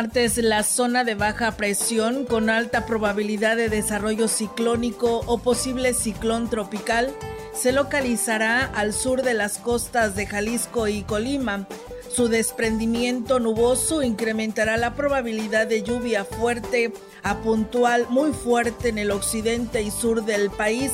Martes la zona de baja presión con alta probabilidad de desarrollo ciclónico o posible ciclón tropical se localizará al sur de las costas de Jalisco y Colima. Su desprendimiento nuboso incrementará la probabilidad de lluvia fuerte a puntual muy fuerte en el occidente y sur del país,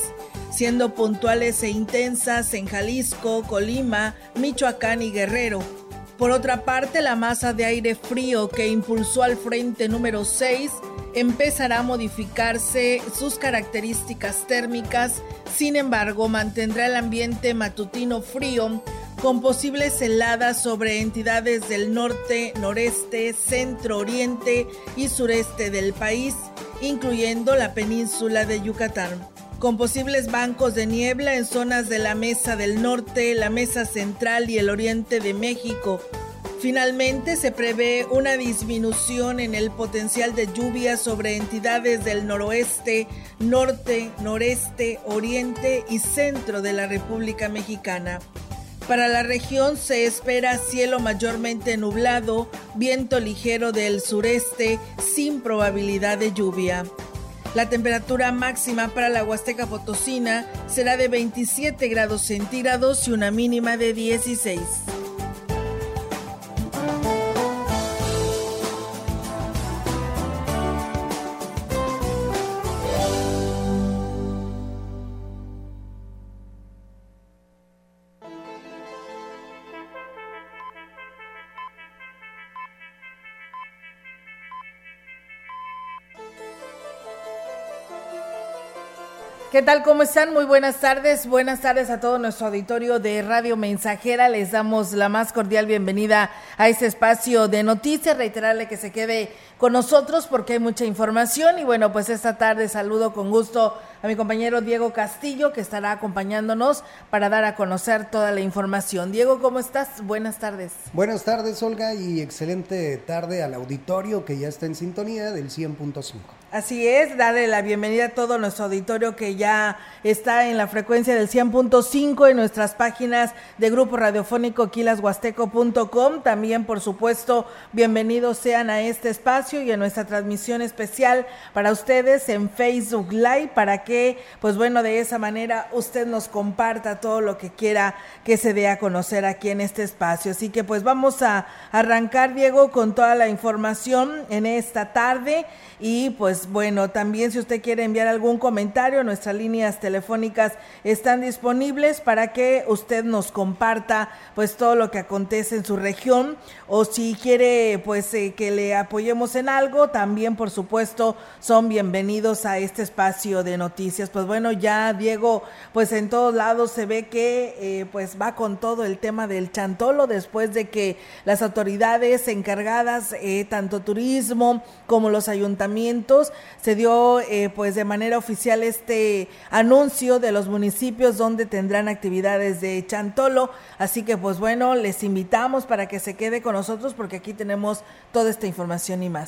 siendo puntuales e intensas en Jalisco, Colima, Michoacán y Guerrero. Por otra parte, la masa de aire frío que impulsó al frente número 6 empezará a modificarse sus características térmicas, sin embargo mantendrá el ambiente matutino frío con posibles heladas sobre entidades del norte, noreste, centro, oriente y sureste del país, incluyendo la península de Yucatán con posibles bancos de niebla en zonas de la Mesa del Norte, la Mesa Central y el Oriente de México. Finalmente, se prevé una disminución en el potencial de lluvia sobre entidades del noroeste, norte, noreste, oriente y centro de la República Mexicana. Para la región se espera cielo mayormente nublado, viento ligero del sureste sin probabilidad de lluvia. La temperatura máxima para la Huasteca Potosina será de 27 grados centígrados y una mínima de 16. ¿Qué tal? ¿Cómo están? Muy buenas tardes. Buenas tardes a todo nuestro auditorio de Radio Mensajera. Les damos la más cordial bienvenida a este espacio de noticias. Reiterarle que se quede con nosotros porque hay mucha información. Y bueno, pues esta tarde saludo con gusto a mi compañero Diego Castillo que estará acompañándonos para dar a conocer toda la información. Diego, ¿cómo estás? Buenas tardes. Buenas tardes, Olga, y excelente tarde al auditorio que ya está en sintonía del 100.5. Así es, darle la bienvenida a todo nuestro auditorio que ya está en la frecuencia del 100.5 en nuestras páginas de Grupo Radiofónico quilashuasteco.com. También, por supuesto, bienvenidos sean a este espacio y a nuestra transmisión especial para ustedes en Facebook Live para que, pues bueno, de esa manera usted nos comparta todo lo que quiera que se dé a conocer aquí en este espacio. Así que pues vamos a arrancar, Diego, con toda la información en esta tarde y pues bueno, también si usted quiere enviar algún comentario, nuestras líneas telefónicas están disponibles para que usted nos comparta pues todo lo que acontece en su región o si quiere pues eh, que le apoyemos en algo, también por supuesto son bienvenidos a este espacio de noticias. Pues bueno, ya Diego, pues en todos lados se ve que eh, pues va con todo el tema del chantolo después de que las autoridades encargadas, eh, tanto turismo como los ayuntamientos, se dio eh, pues de manera oficial este anuncio de los municipios donde tendrán actividades de Chantolo, así que pues bueno, les invitamos para que se quede con nosotros porque aquí tenemos toda esta información y más.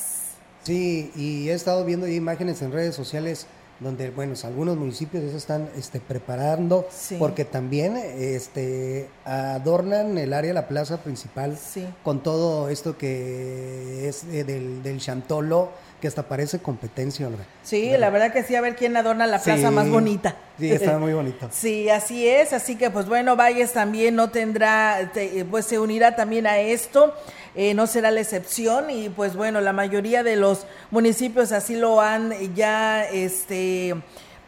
Sí, y he estado viendo imágenes en redes sociales donde bueno algunos municipios ya se están este, preparando porque también este adornan el área la plaza principal con todo esto que es eh, del, del chantolo que hasta parece competencia, Olga. Sí, la verdad que sí, a ver quién adorna la plaza más bonita. Sí, está muy bonito. sí, así es, así que pues bueno, Valles también no tendrá, pues se unirá también a esto, eh, no será la excepción y pues bueno, la mayoría de los municipios así lo han ya, este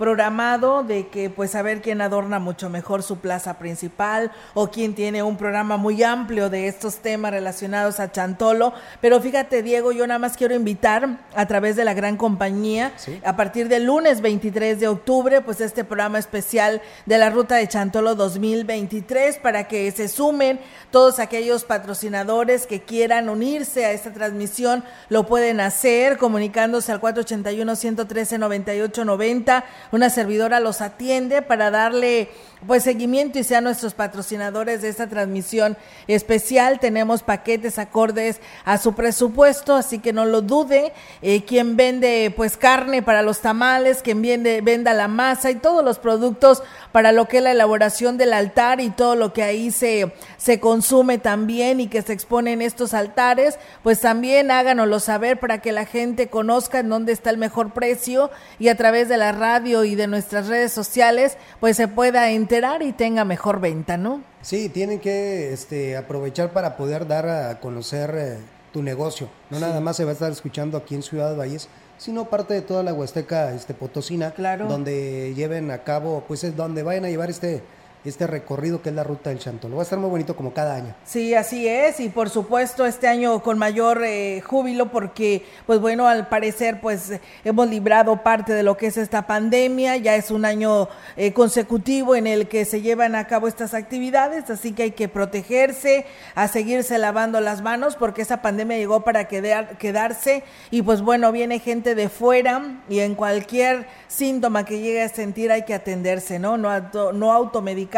programado de que pues a ver quién adorna mucho mejor su plaza principal o quién tiene un programa muy amplio de estos temas relacionados a Chantolo. Pero fíjate, Diego, yo nada más quiero invitar a través de la gran compañía, a partir del lunes 23 de octubre, pues este programa especial de la Ruta de Chantolo 2023 para que se sumen todos aquellos patrocinadores que quieran unirse a esta transmisión, lo pueden hacer comunicándose al 481 113 9890 Una servidora los atiende para darle pues seguimiento y sean nuestros patrocinadores de esta transmisión especial. Tenemos paquetes acordes a su presupuesto, así que no lo dude. Eh, quien vende pues carne para los tamales, quien vende, venda la masa y todos los productos para lo que es la elaboración del altar y todo lo que ahí se, se consume también y que se expone en estos altares, pues también háganoslo saber para que la gente conozca en dónde está el mejor precio y a través de la radio y de nuestras redes sociales, pues se pueda enterar y tenga mejor venta, ¿no? Sí, tienen que este, aprovechar para poder dar a conocer eh, tu negocio. No nada más se va a estar escuchando aquí en Ciudad Valles, sino parte de toda la Huasteca este, Potosina, claro. donde lleven a cabo, pues es donde vayan a llevar este este recorrido que es la ruta del Chantolo. Va a estar muy bonito como cada año. Sí, así es, y por supuesto este año con mayor eh, júbilo porque, pues bueno, al parecer pues hemos librado parte de lo que es esta pandemia, ya es un año eh, consecutivo en el que se llevan a cabo estas actividades, así que hay que protegerse, a seguirse lavando las manos porque esa pandemia llegó para quedar, quedarse y pues bueno, viene gente de fuera y en cualquier síntoma que llegue a sentir hay que atenderse, ¿no? No, no automedicarse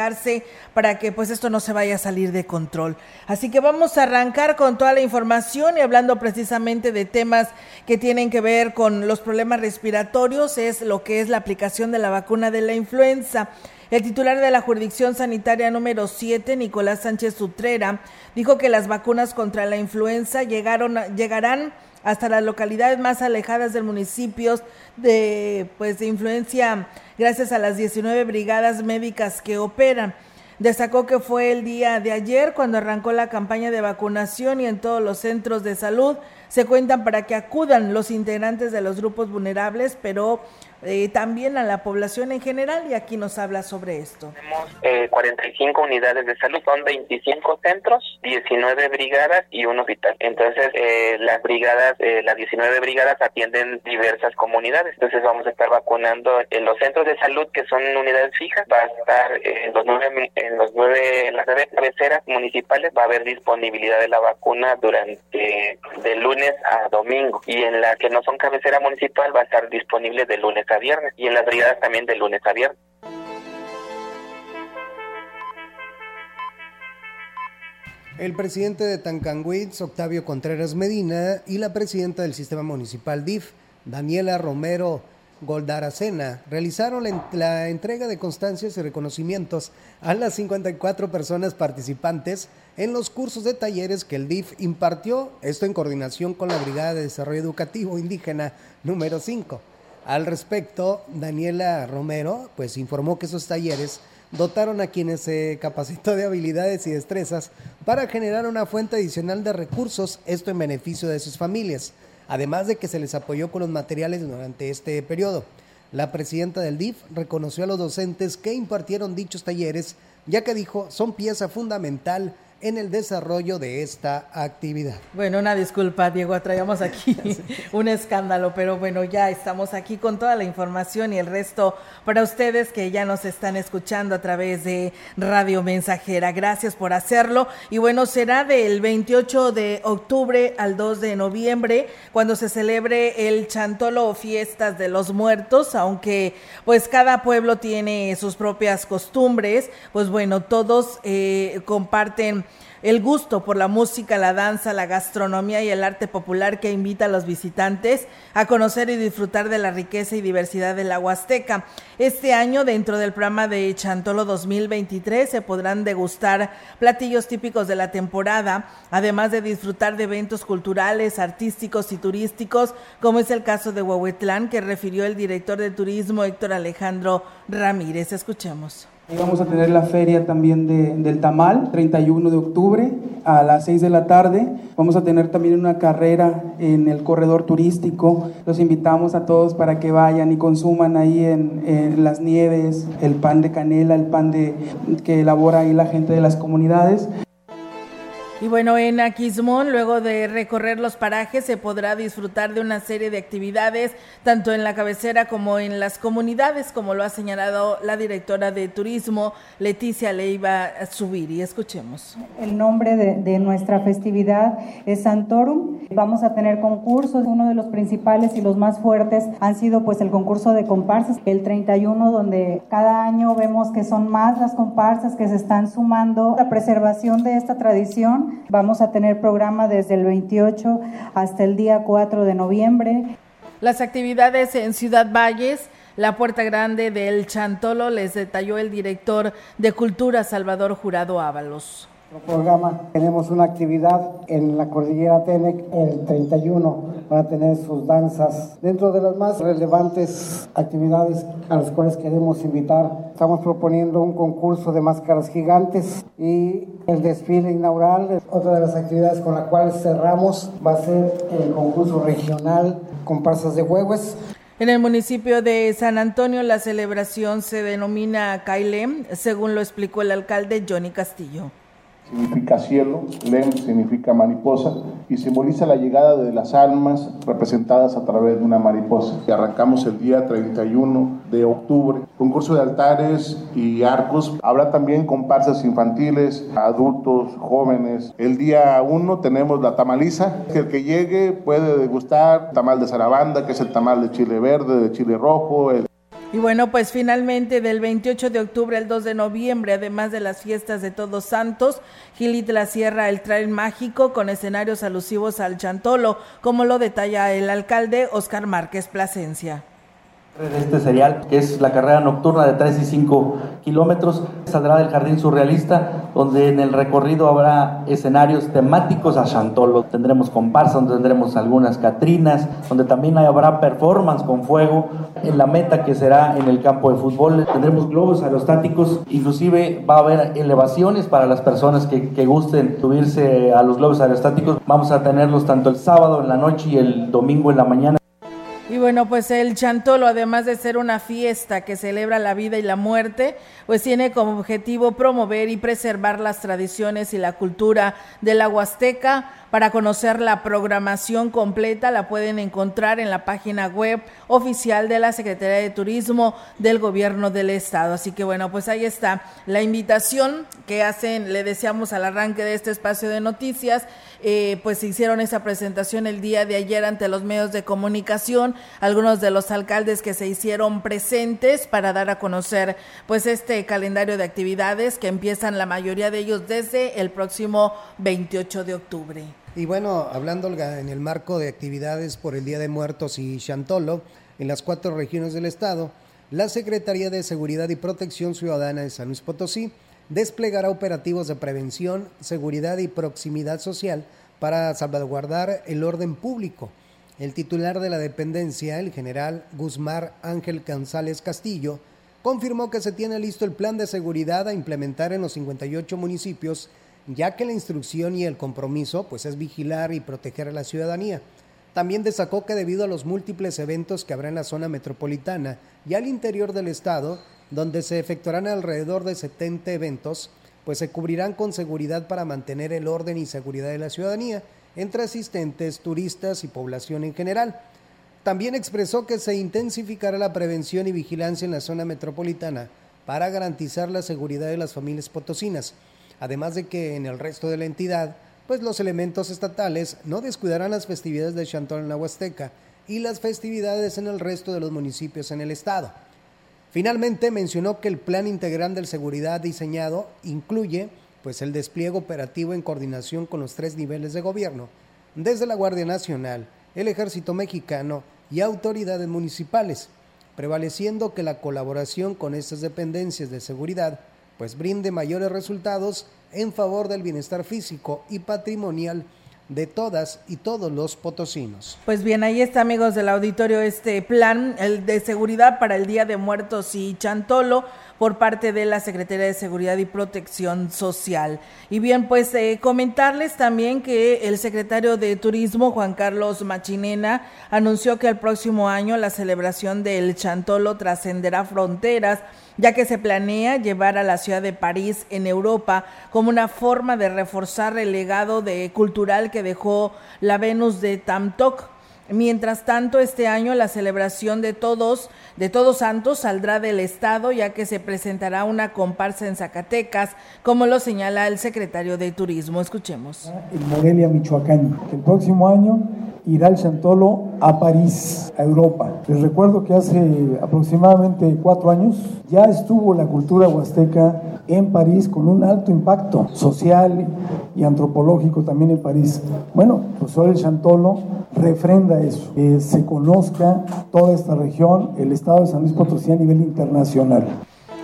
para que pues esto no se vaya a salir de control. Así que vamos a arrancar con toda la información y hablando precisamente de temas que tienen que ver con los problemas respiratorios, es lo que es la aplicación de la vacuna de la influenza. El titular de la jurisdicción sanitaria número 7, Nicolás Sánchez Sutrera, dijo que las vacunas contra la influenza llegaron, llegarán hasta las localidades más alejadas del municipio de, pues, de influencia gracias a las 19 brigadas médicas que operan. Destacó que fue el día de ayer cuando arrancó la campaña de vacunación y en todos los centros de salud se cuentan para que acudan los integrantes de los grupos vulnerables, pero eh, también a la población en general y aquí nos habla sobre esto. Tenemos eh, 45 unidades de salud, son 25 centros, 19 brigadas y un hospital. Entonces, eh, las brigadas, eh, las 19 brigadas atienden diversas comunidades. Entonces, vamos a estar vacunando en los centros de salud que son unidades fijas. Va a estar en los nueve, en los nueve, en las nueve cabeceras municipales va a haber disponibilidad de la vacuna durante de lunes a domingo y en las que no son cabecera municipal va a estar disponible de lunes a viernes y en las brigadas también de lunes a viernes. El presidente de Tancanwitz, Octavio Contreras Medina, y la presidenta del sistema municipal DIF, Daniela Romero Goldaracena, realizaron la, entrega de constancias y reconocimientos a las 54 personas participantes en los cursos de talleres que el DIF impartió, esto en coordinación con la Brigada de Desarrollo Educativo Indígena número 5. Al respecto, Daniela Romero pues informó que esos talleres dotaron a quienes se capacitó de habilidades y destrezas para generar una fuente adicional de recursos, esto en beneficio de sus familias, además de que se les apoyó con los materiales durante este periodo. La presidenta del DIF reconoció a los docentes que impartieron dichos talleres, ya que dijo son pieza fundamental en el desarrollo de esta actividad. Bueno, una disculpa, Diego, traíamos aquí un escándalo, pero bueno, ya estamos aquí con toda la información y el resto para ustedes que ya nos están escuchando a través de Radio Mensajera. Gracias por hacerlo. Y bueno, será del 28 de octubre al 2 de noviembre cuando se celebre el Chantolo o Fiestas de los Muertos, aunque pues cada pueblo tiene sus propias costumbres, pues bueno, todos eh, comparten el gusto por la música, la danza, la gastronomía y el arte popular que invita a los visitantes a conocer y disfrutar de la riqueza y diversidad de la Huasteca. Este año, dentro del programa de Chantolo 2023, se podrán degustar platillos típicos de la temporada, además de disfrutar de eventos culturales, artísticos y turísticos, como es el caso de Huehuetlán, que refirió el director de turismo Héctor Alejandro Ramírez. Escuchemos. Vamos a tener la feria también de, del tamal, 31 de octubre a las 6 de la tarde. Vamos a tener también una carrera en el corredor turístico. Los invitamos a todos para que vayan y consuman ahí en, en las nieves el pan de canela, el pan de, que elabora ahí la gente de las comunidades. Y bueno, en Aquismón, luego de recorrer los parajes, se podrá disfrutar de una serie de actividades, tanto en la cabecera como en las comunidades, como lo ha señalado la directora de turismo, Leticia Leiva Subiri. Escuchemos. El nombre de, de nuestra festividad es Santorum. Vamos a tener concursos. Uno de los principales y los más fuertes han sido pues el concurso de comparsas, el 31, donde cada año vemos que son más las comparsas que se están sumando. La preservación de esta tradición Vamos a tener programa desde el 28 hasta el día 4 de noviembre. Las actividades en Ciudad Valles. La Puerta Grande del Chantolo les detalló el director de Cultura Salvador Jurado Ábalos programa tenemos una actividad en la cordillera Tenec el 31 van a tener sus danzas. Dentro de las más relevantes actividades a las cuales queremos invitar estamos proponiendo un concurso de máscaras gigantes y el desfile inaugural otra de las actividades con la cual cerramos. Va a ser el concurso regional comparsas de huevos en el municipio de San Antonio la celebración se denomina Cailem, según lo explicó el alcalde Johnny Castillo significa cielo, Lem significa mariposa y simboliza la llegada de las almas representadas a través de una mariposa. Y arrancamos el día 31 de octubre. Concurso de altares y arcos. Habrá también comparsas infantiles, adultos, jóvenes. El día 1 tenemos la tamaliza, el que llegue puede degustar tamal de zarabanda, que es el tamal de chile verde, de chile rojo, el y bueno, pues finalmente del 28 de octubre al 2 de noviembre, además de las fiestas de Todos Santos, Gilit la Sierra el Trail Mágico con escenarios alusivos al Chantolo, como lo detalla el alcalde Oscar Márquez Plasencia de este serial, que es la carrera nocturna de 3 y 5 kilómetros. Saldrá del Jardín Surrealista, donde en el recorrido habrá escenarios temáticos a Chantolo. Tendremos comparsas, donde tendremos algunas catrinas, donde también habrá performance con fuego. En la meta que será en el campo de fútbol tendremos globos aerostáticos, inclusive va a haber elevaciones para las personas que, que gusten subirse a los globos aerostáticos. Vamos a tenerlos tanto el sábado en la noche y el domingo en la mañana. Y bueno, pues el Chantolo, además de ser una fiesta que celebra la vida y la muerte, pues tiene como objetivo promover y preservar las tradiciones y la cultura de la Huasteca. Para conocer la programación completa la pueden encontrar en la página web oficial de la Secretaría de Turismo del Gobierno del Estado. Así que bueno, pues ahí está la invitación que hacen, le deseamos al arranque de este espacio de noticias eh, pues hicieron esa presentación el día de ayer ante los medios de comunicación, algunos de los alcaldes que se hicieron presentes para dar a conocer pues este calendario de actividades que empiezan la mayoría de ellos desde el próximo 28 de octubre. Y bueno, hablando en el marco de actividades por el Día de Muertos y Chantolo, en las cuatro regiones del estado, la Secretaría de Seguridad y Protección Ciudadana de San Luis Potosí desplegará operativos de prevención, seguridad y proximidad social para salvaguardar el orden público. El titular de la dependencia, el general Guzmán Ángel González Castillo, confirmó que se tiene listo el plan de seguridad a implementar en los 58 municipios, ya que la instrucción y el compromiso pues es vigilar y proteger a la ciudadanía. También destacó que debido a los múltiples eventos que habrá en la zona metropolitana y al interior del estado, donde se efectuarán alrededor de 70 eventos, pues se cubrirán con seguridad para mantener el orden y seguridad de la ciudadanía entre asistentes, turistas y población en general. También expresó que se intensificará la prevención y vigilancia en la zona metropolitana para garantizar la seguridad de las familias potosinas, además de que en el resto de la entidad, pues los elementos estatales no descuidarán las festividades de Chantón en la Huasteca y las festividades en el resto de los municipios en el estado. Finalmente mencionó que el plan integral de seguridad diseñado incluye pues el despliegue operativo en coordinación con los tres niveles de gobierno, desde la Guardia Nacional, el Ejército Mexicano y autoridades municipales, prevaleciendo que la colaboración con estas dependencias de seguridad pues brinde mayores resultados en favor del bienestar físico y patrimonial de todas y todos los potosinos. Pues bien, ahí está amigos del auditorio este plan de seguridad para el Día de Muertos y Chantolo por parte de la Secretaría de Seguridad y Protección Social. Y bien, pues eh, comentarles también que el secretario de Turismo, Juan Carlos Machinena, anunció que el próximo año la celebración del Chantolo trascenderá fronteras ya que se planea llevar a la ciudad de París en Europa como una forma de reforzar el legado de cultural que dejó la Venus de Tamtok. Mientras tanto, este año la celebración de todos, de Todos Santos, saldrá del Estado, ya que se presentará una comparsa en Zacatecas, como lo señala el secretario de Turismo. Escuchemos. En Morelia, Michoacán. El próximo año irá el Chantolo a París, a Europa. Les recuerdo que hace aproximadamente cuatro años ya estuvo la cultura huasteca en París con un alto impacto social y antropológico también en París. Bueno, pues hoy el Chantolo refrenda eso, que se conozca toda esta región, el estado de San Luis Potosí a nivel internacional.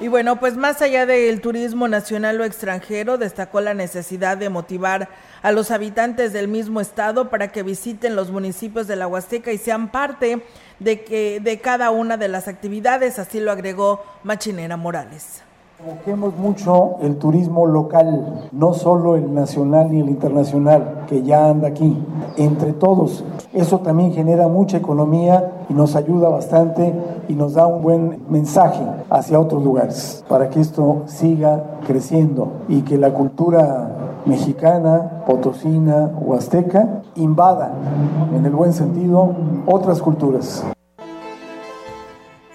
Y bueno, pues más allá del turismo nacional o extranjero, destacó la necesidad de motivar a los habitantes del mismo estado para que visiten los municipios de la Huasteca y sean parte de, que, de cada una de las actividades, así lo agregó Machinera Morales. Provoquemos mucho el turismo local, no solo el nacional ni el internacional, que ya anda aquí, entre todos. Eso también genera mucha economía y nos ayuda bastante y nos da un buen mensaje hacia otros lugares, para que esto siga creciendo y que la cultura mexicana, potosina o azteca invada, en el buen sentido, otras culturas.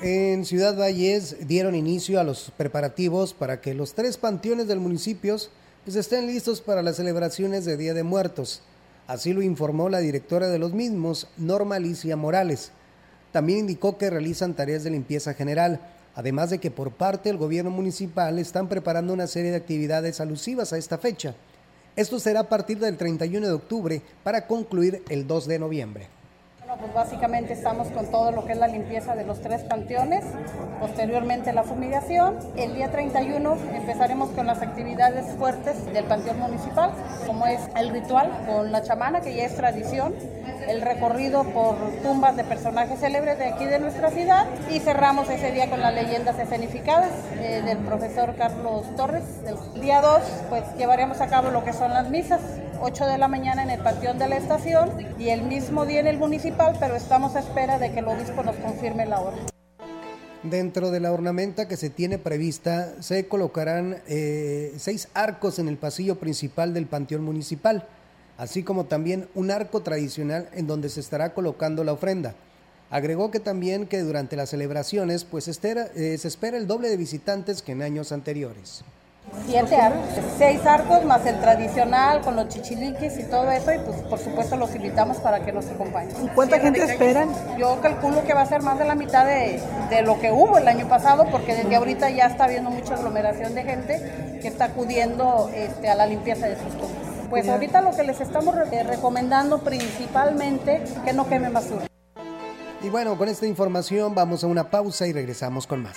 En Ciudad Valles dieron inicio a los preparativos para que los tres panteones del municipio pues, estén listos para las celebraciones de Día de Muertos. Así lo informó la directora de los mismos, Norma Alicia Morales. También indicó que realizan tareas de limpieza general, además de que por parte del gobierno municipal están preparando una serie de actividades alusivas a esta fecha. Esto será a partir del 31 de octubre para concluir el 2 de noviembre. Bueno, pues básicamente estamos con todo lo que es la limpieza de los tres panteones, posteriormente la fumigación. El día 31 empezaremos con las actividades fuertes del panteón municipal, como es el ritual con la chamana, que ya es tradición, el recorrido por tumbas de personajes célebres de aquí de nuestra ciudad y cerramos ese día con las leyendas escenificadas eh, del profesor Carlos Torres. El día 2 pues llevaremos a cabo lo que son las misas 8 de la mañana en el panteón de la estación y el mismo día en el municipal, pero estamos a espera de que el obispo nos confirme la hora. Dentro de la ornamenta que se tiene prevista, se colocarán eh, seis arcos en el pasillo principal del panteón municipal, así como también un arco tradicional en donde se estará colocando la ofrenda. Agregó que también que durante las celebraciones pues eh, se espera el doble de visitantes que en años anteriores. Siete arcos, seis arcos más el tradicional con los chichiliques y todo eso y pues por supuesto los invitamos para que nos acompañen. ¿Cuánta gente esperan? Yo calculo que va a ser más de la mitad de, de lo que hubo el año pasado porque desde ahorita ya está habiendo mucha aglomeración de gente que está acudiendo este, a la limpieza de sus tumbas. Pues ahorita lo que les estamos recomendando principalmente que no queme basura. Y bueno, con esta información vamos a una pausa y regresamos con más.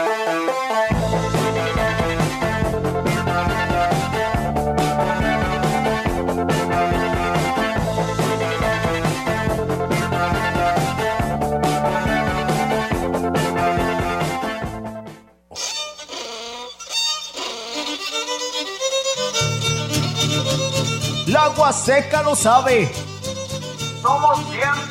seca lo sabe. Somos 100.5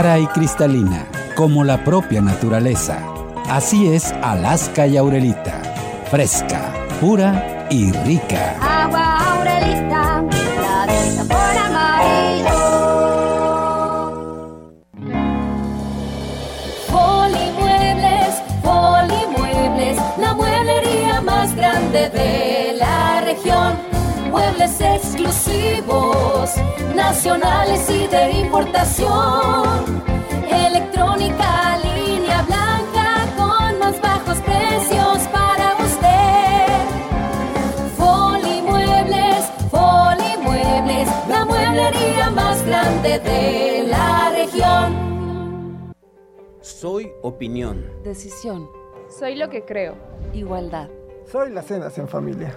Clara y cristalina, como la propia naturaleza. Así es Alaska y Aurelita. Fresca, pura y rica. Agua Aurelita, la por amarillo. Polimuebles, Polimuebles, la mueblería más grande de la región muebles exclusivos, nacionales y de importación. Electrónica, línea blanca con más bajos precios para usted. Folimuebles, Folimuebles, la mueblería más grande de la región. Soy opinión. Decisión. Soy lo que creo. Igualdad. Soy las cenas en familia.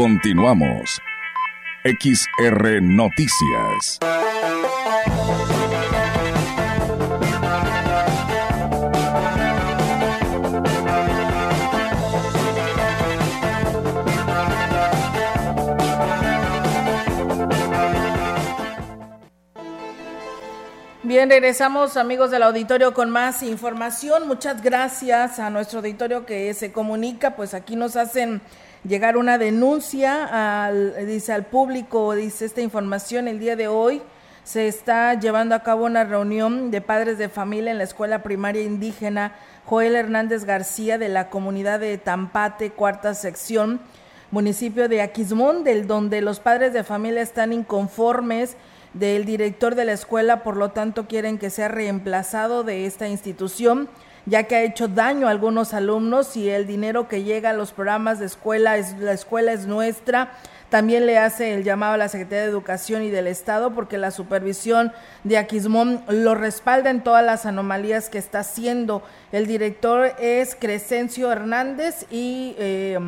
Continuamos. XR Noticias. Bien, regresamos amigos del auditorio con más información. Muchas gracias a nuestro auditorio que se comunica, pues aquí nos hacen llegar una denuncia al, dice al público, dice esta información el día de hoy. Se está llevando a cabo una reunión de padres de familia en la escuela primaria indígena Joel Hernández García de la comunidad de Tampate, cuarta sección, municipio de Aquismón, del donde los padres de familia están inconformes del director de la escuela, por lo tanto quieren que sea reemplazado de esta institución ya que ha hecho daño a algunos alumnos y el dinero que llega a los programas de escuela, es, la escuela es nuestra. También le hace el llamado a la Secretaría de Educación y del Estado porque la supervisión de Aquismón lo respalda en todas las anomalías que está haciendo. El director es Crescencio Hernández y eh,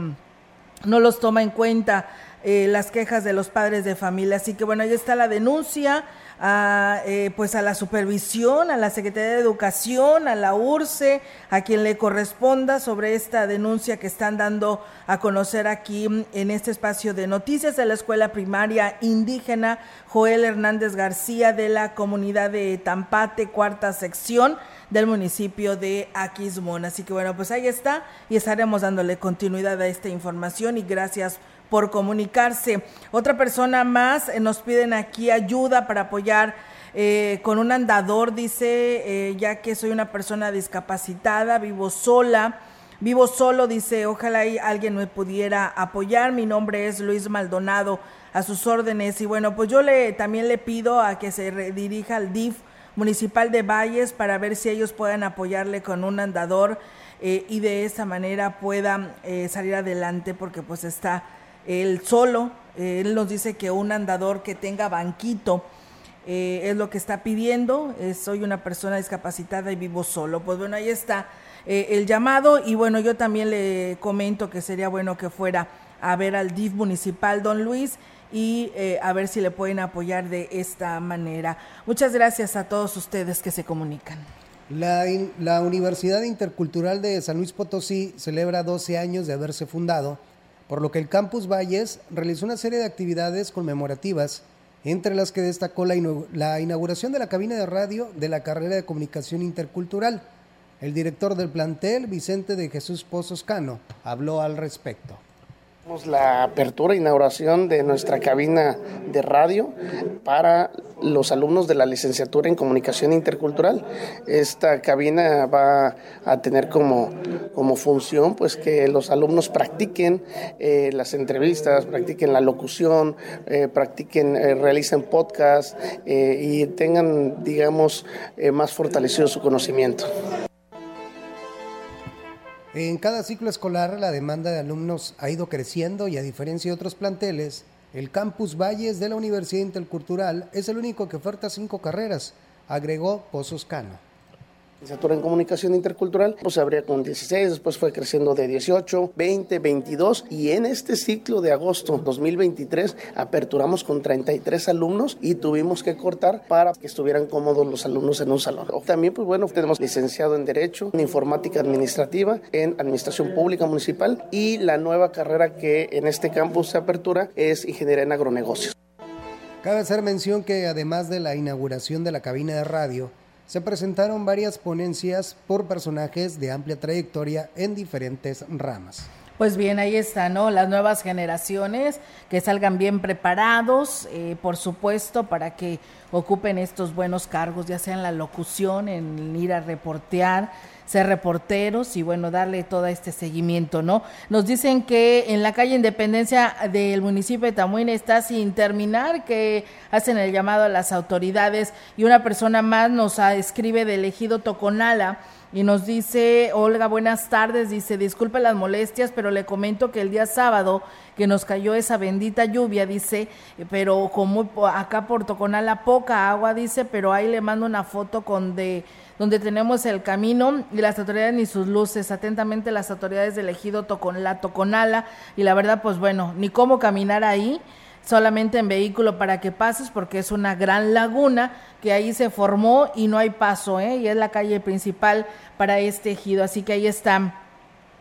no los toma en cuenta eh, las quejas de los padres de familia. Así que bueno, ahí está la denuncia a, eh, pues a la supervisión, a la Secretaría de Educación, a la URCE, a quien le corresponda sobre esta denuncia que están dando a conocer aquí en este espacio de noticias de la Escuela Primaria Indígena Joel Hernández García de la comunidad de Tampate, cuarta sección del municipio de Aquismón. Así que bueno, pues ahí está y estaremos dándole continuidad a esta información y gracias por comunicarse. Otra persona más eh, nos piden aquí ayuda para apoyar eh, con un andador, dice, eh, ya que soy una persona discapacitada, vivo sola. Vivo solo, dice, ojalá alguien me pudiera apoyar. Mi nombre es Luis Maldonado, a sus órdenes. Y bueno, pues yo le también le pido a que se dirija al DIF municipal de Valles para ver si ellos puedan apoyarle con un andador y de esa manera puedan salir adelante porque pues está él solo, él nos dice que un andador que tenga banquito eh, es lo que está pidiendo. Eh, soy una persona discapacitada y vivo solo. Pues bueno, ahí está eh, el llamado y bueno, yo también le comento que sería bueno que fuera a ver al DIF municipal, don Luis, y a ver si le pueden apoyar de esta manera. Muchas gracias a todos ustedes que se comunican. La, la Universidad Intercultural de San Luis Potosí celebra 12 años de haberse fundado por lo que el Campus Valles realizó una serie de actividades conmemorativas, entre las que destacó la, inauguración de la cabina de radio de la carrera de comunicación intercultural. El director del plantel, Vicente de Jesús Pozos Cano, habló al respecto la apertura, inauguración de nuestra cabina de radio para los alumnos de la licenciatura en comunicación intercultural. Esta cabina va a tener como, como función pues que los alumnos practiquen eh, las entrevistas, practiquen la locución, eh, practiquen, eh, realicen podcast y tengan, digamos, más fortalecido su conocimiento. En cada ciclo escolar la demanda de alumnos ha ido creciendo y a diferencia de otros planteles, el Campus Valles de la Universidad Intercultural es el único que oferta cinco carreras, agregó Pozos Cano licenciatura en comunicación intercultural, pues abría con 16, después fue creciendo de 18, 20, 22 y en este ciclo de agosto 2023 aperturamos con 33 alumnos y tuvimos que cortar para que estuvieran cómodos los alumnos en un salón. También, pues bueno, tenemos licenciado en Derecho, en Informática Administrativa, en Administración Pública Municipal y la nueva carrera que en este campus se apertura es Ingeniería en Agronegocios. Cabe hacer mención que además de la inauguración de la cabina de radio, se presentaron varias ponencias por personajes de amplia trayectoria en diferentes ramas. Pues bien, ahí está, ¿no? Las nuevas generaciones que salgan bien preparados, eh, por supuesto, para que ocupen estos buenos cargos, ya sea en la locución, en ir a reportear, ser reporteros y bueno, darle todo este seguimiento, ¿no? Nos dicen que en la calle Independencia del municipio de Tamuín está sin terminar, que hacen el llamado a las autoridades y una persona más nos escribe del ejido Toconala y nos dice, Olga, buenas tardes, dice, disculpe las molestias, pero le comento que el día sábado que nos cayó esa bendita lluvia, dice, pero como acá por Toconala poca agua, dice, pero ahí le mando una foto con de donde tenemos el camino y las autoridades ni sus luces. Atentamente las autoridades del ejido Tocon, la Toconala y la verdad, pues bueno, ni cómo caminar ahí solamente en vehículo para que pases porque es una gran laguna que ahí se formó y no hay paso, ¿eh? y es la calle principal para este ejido. Así que ahí están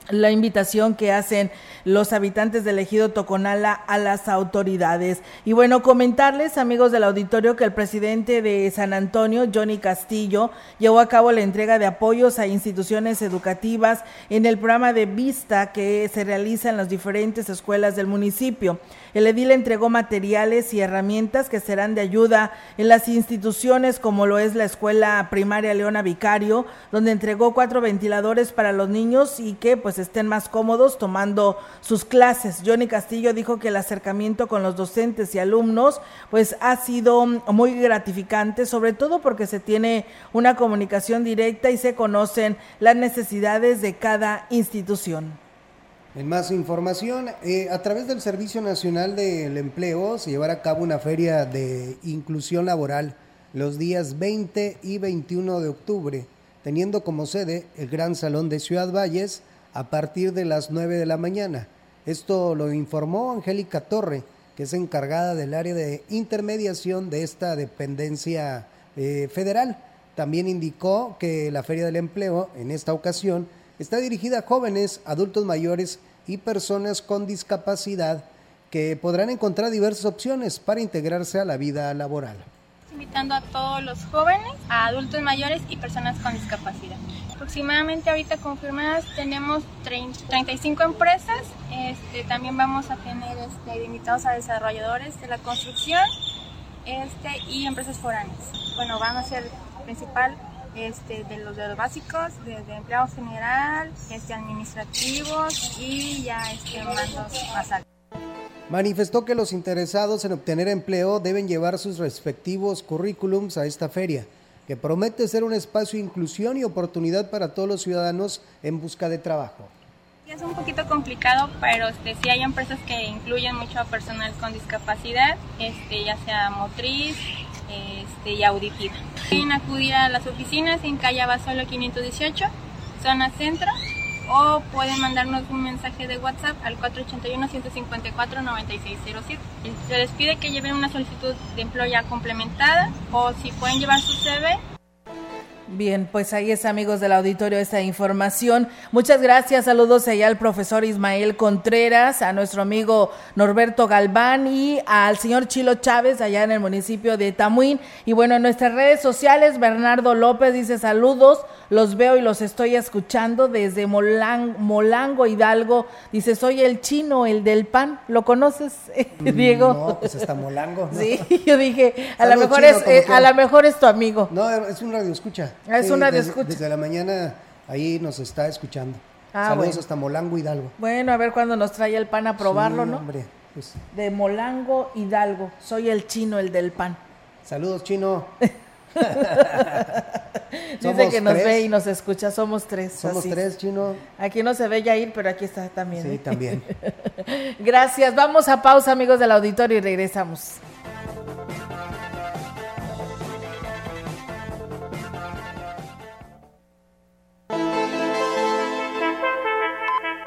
la invitación que hacen los habitantes del ejido Toconala a las autoridades. Y bueno, comentarles, amigos del auditorio, que el presidente de San Antonio, Johnny Castillo, llevó a cabo la entrega de apoyos a instituciones educativas en el programa de Vista que se realiza en las diferentes escuelas del municipio. El edil entregó materiales y herramientas que serán de ayuda en las instituciones como lo es la escuela primaria Leona Vicario, donde entregó cuatro ventiladores para los niños y que pues estén más cómodos tomando sus clases. Johnny Castillo dijo que el acercamiento con los docentes y alumnos pues ha sido muy gratificante, sobre todo porque se tiene una comunicación directa y se conocen las necesidades de cada institución. En más información, eh, a través del Servicio Nacional del Empleo se llevará a cabo una feria de inclusión laboral los días 20 y 21 de octubre, teniendo como sede el Gran Salón de Ciudad Valles a partir de las 9 de la mañana. Esto lo informó Angélica Torre, que es encargada del área de intermediación de esta dependencia eh, federal. También indicó que la Feria del Empleo en esta ocasión Está dirigida a jóvenes, adultos mayores y personas con discapacidad que podrán encontrar diversas opciones para integrarse a la vida laboral. Invitando a todos los jóvenes, a adultos mayores y personas con discapacidad. Aproximadamente ahorita confirmadas tenemos 35 empresas. Este, también vamos a tener este, invitados a desarrolladores de la construcción este, y empresas foráneas. Bueno, van a ser principal de los de los básicos, de, de general, este, administrativos y ya este, mandos más altos. Manifestó que los interesados en obtener empleo deben llevar sus respectivos currículums a esta feria, que promete ser un espacio de inclusión y oportunidad para todos los ciudadanos en busca de trabajo. Es un poquito complicado, pero este, sí hay empresas que incluyen mucho a personal con discapacidad, este, ya sea motriz, este, y auditiva. Pueden acudir a las oficinas en calle Abasolo 518, zona centro, o pueden mandarnos un mensaje de WhatsApp al 481-154-9607. Se les pide que lleven una solicitud de empleo ya complementada o si pueden llevar su CV Bien, pues ahí es amigos del auditorio esta información. Muchas gracias, saludos allá al profesor Ismael Contreras, a nuestro amigo Norberto Galván y al señor Chilo Chávez allá en el municipio de Tamuín. Y bueno, en nuestras redes sociales, Bernardo López dice saludos, los veo y los estoy escuchando desde Molango Hidalgo. Dice, soy el chino, el del pan. ¿Lo conoces, mm, Diego? No, pues está Molango. Sí, yo dije, a lo mejor es, eh, a lo mejor es tu amigo. No, es un radio escucha. Es una de desde, desde la mañana ahí nos está escuchando. Ah, Saludos hasta Molango Hidalgo. Bueno, a ver cuándo nos trae el pan a probarlo, ¿no? Hombre, pues. De Molango Hidalgo. Soy el chino, el del pan. Saludos, chino. Dice que nos ve y nos escucha, somos tres. Somos tres, chino. Aquí no se ve ya ir, pero aquí está también. Sí, ¿eh? también. Gracias. Vamos a pausa, amigos del auditorio, y regresamos.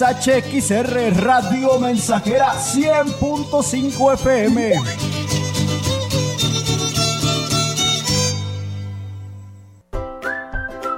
XHXR Radio Mensajera 100.5 FM.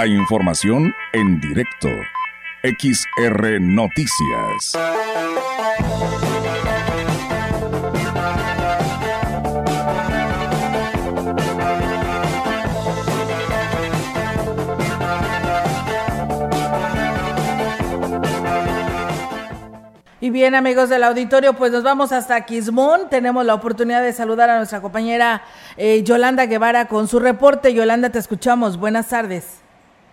La información en directo. XR Noticias. Y bien, amigos del auditorio, pues nos vamos hasta Quismón. Tenemos la oportunidad de saludar a nuestra compañera eh, Yolanda Guevara con su reporte. Yolanda, te escuchamos. Buenas tardes.